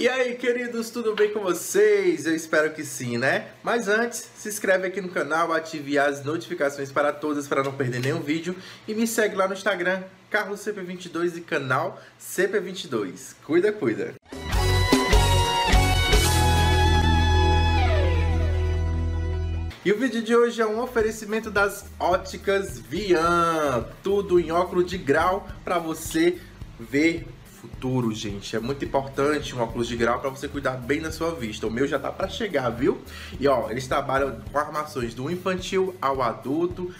E aí, queridos, tudo bem com vocês? Eu espero que sim, né? Mas antes, se inscreve aqui no canal, ative as notificações para todas para não perder nenhum vídeo e me segue lá no Instagram, Carlos CP22 e canal CP22. Cuida, cuida! E o vídeo de hoje é um oferecimento das óticas Vian, tudo em óculos de grau para você ver futuro, gente. É muito importante um óculos de grau para você cuidar bem da sua vista. O meu já tá para chegar, viu? E ó, eles trabalham com armações do infantil ao adulto,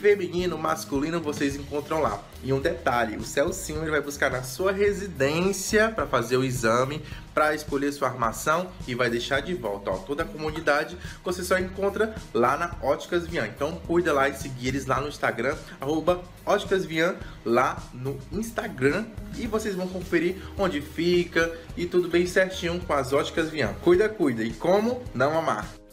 feminino, masculino, vocês encontram lá. E um detalhe, o Celcinho ele vai buscar na sua residência para fazer o exame, para escolher sua armação e vai deixar de volta. Ó, toda a comunidade você só encontra lá na Óticas Vian. Então cuida lá e seguir eles lá no Instagram, arroba Óticas Vian, lá no Instagram. E vocês vão conferir onde fica e tudo bem certinho com as Óticas Vian. Cuida, cuida. E como não amar.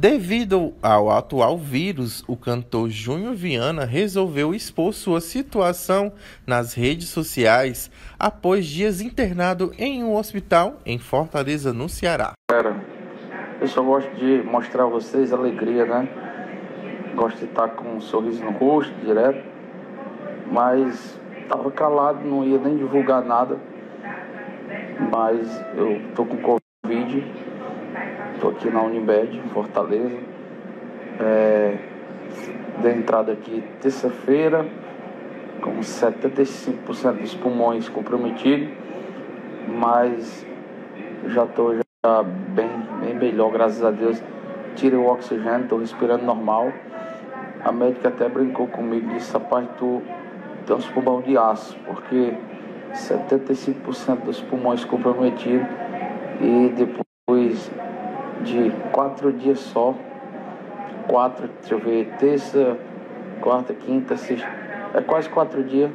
Devido ao atual vírus, o cantor Júnior Viana resolveu expor sua situação nas redes sociais após dias internado em um hospital em Fortaleza, no Ceará. Cara, eu só gosto de mostrar a vocês alegria, né? Gosto de estar com um sorriso no rosto direto, mas tava calado, não ia nem divulgar nada. Mas eu tô com Covid Estou aqui na Unimed, Fortaleza. É, dei entrada aqui terça-feira, com 75% dos pulmões comprometidos, mas já estou já bem, bem melhor, graças a Deus. Tirei o oxigênio, estou respirando normal. A médica até brincou comigo disse, rapaz, tu tem uns pulmões de aço, porque 75% dos pulmões comprometidos e depois de quatro dias só. Quatro, deixa eu ver, terça, quarta, quinta, sexta. É quase quatro dias.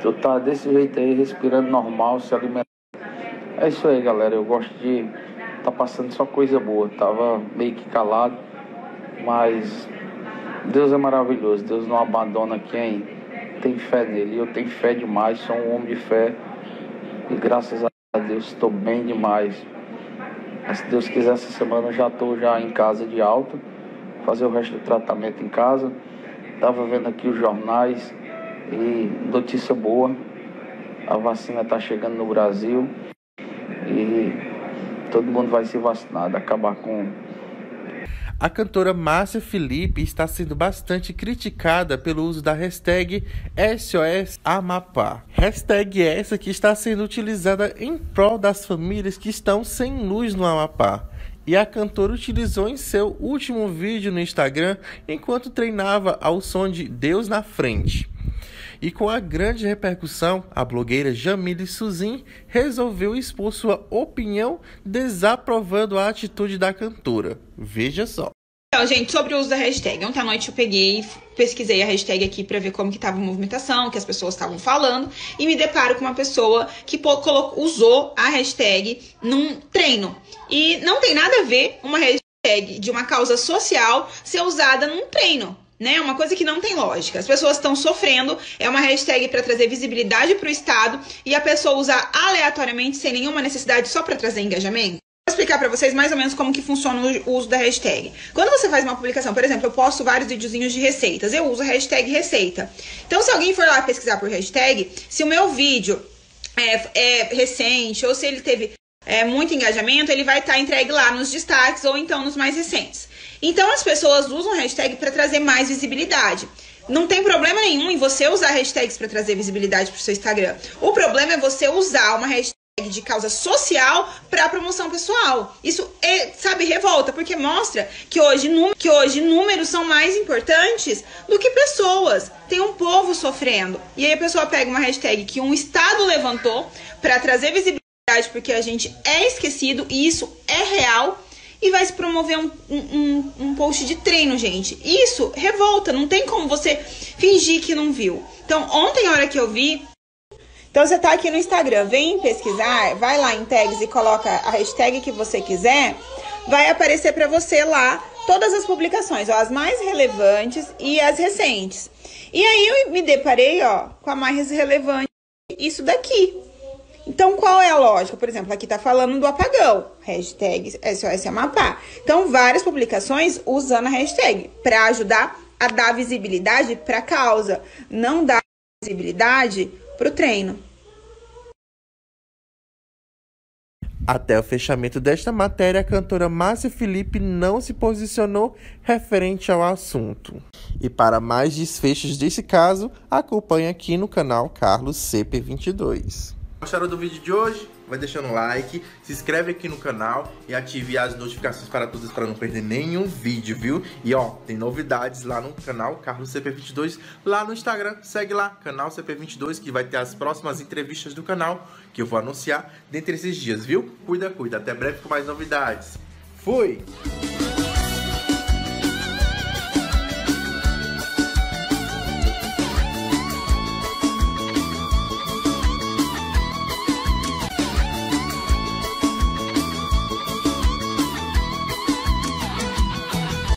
Tu tá desse jeito aí, respirando normal, se alimentando. É isso aí, galera. Eu gosto de tá passando só coisa boa. Tava meio que calado, mas Deus é maravilhoso. Deus não abandona quem tem fé nele. Eu tenho fé demais, sou um homem de fé. E graças a Deus estou bem demais. Se Deus quiser, essa semana eu já estou já em casa de alta, fazer o resto do tratamento em casa. Estava vendo aqui os jornais e notícia boa, a vacina está chegando no Brasil e todo mundo vai ser vacinado, acabar com a cantora Márcia Felipe está sendo bastante criticada pelo uso da hashtag SOS Amapá. Hashtag essa que está sendo utilizada em prol das famílias que estão sem luz no Amapá. E a cantora utilizou em seu último vídeo no Instagram enquanto treinava ao som de Deus na Frente. E com a grande repercussão, a blogueira Jamile Suzin resolveu expor sua opinião desaprovando a atitude da cantora. Veja só. Então, gente, sobre o uso da hashtag. Ontem à noite eu peguei, pesquisei a hashtag aqui para ver como que tava a movimentação, que as pessoas estavam falando, e me deparo com uma pessoa que usou a hashtag num treino. E não tem nada a ver uma hashtag de uma causa social ser usada num treino né? Uma coisa que não tem lógica. As pessoas estão sofrendo, é uma hashtag para trazer visibilidade para o Estado e a pessoa usar aleatoriamente sem nenhuma necessidade só para trazer engajamento. Vou explicar para vocês mais ou menos como que funciona o uso da hashtag. Quando você faz uma publicação, por exemplo, eu posto vários videozinhos de receitas, eu uso a hashtag receita. Então, se alguém for lá pesquisar por hashtag, se o meu vídeo é, é recente ou se ele teve é, muito engajamento, ele vai estar tá entregue lá nos destaques ou então nos mais recentes. Então as pessoas usam hashtag para trazer mais visibilidade. Não tem problema nenhum em você usar hashtags para trazer visibilidade para o seu Instagram. O problema é você usar uma hashtag de causa social para promoção pessoal. Isso é, sabe, revolta, porque mostra que hoje, que hoje números são mais importantes do que pessoas. Tem um povo sofrendo. E aí a pessoa pega uma hashtag que um estado levantou para trazer visibilidade porque a gente é esquecido e isso é real e vai se promover um, um, um, post de treino, gente. Isso revolta, não tem como você fingir que não viu. Então, ontem, a hora que eu vi. Então, você tá aqui no Instagram, vem pesquisar, vai lá em tags e coloca a hashtag que você quiser, vai aparecer para você lá todas as publicações, ó, as mais relevantes e as recentes. E aí eu me deparei, ó, com a mais relevante, isso daqui. Então, qual é a lógica? Por exemplo, aqui tá falando do apagão, hashtag SOS Amapá. Então, várias publicações usando a hashtag para ajudar a dar visibilidade para a causa, não dar visibilidade para o treino. Até o fechamento desta matéria, a cantora Márcia Felipe não se posicionou referente ao assunto. E para mais desfechos desse caso, acompanhe aqui no canal Carlos CP22. Gostaram do vídeo de hoje? Vai deixando um like, se inscreve aqui no canal e ative as notificações para todos para não perder nenhum vídeo, viu? E ó, tem novidades lá no canal Carlos CP22, lá no Instagram, segue lá, canal CP22, que vai ter as próximas entrevistas do canal que eu vou anunciar dentre esses dias, viu? Cuida, cuida, até breve com mais novidades. Fui!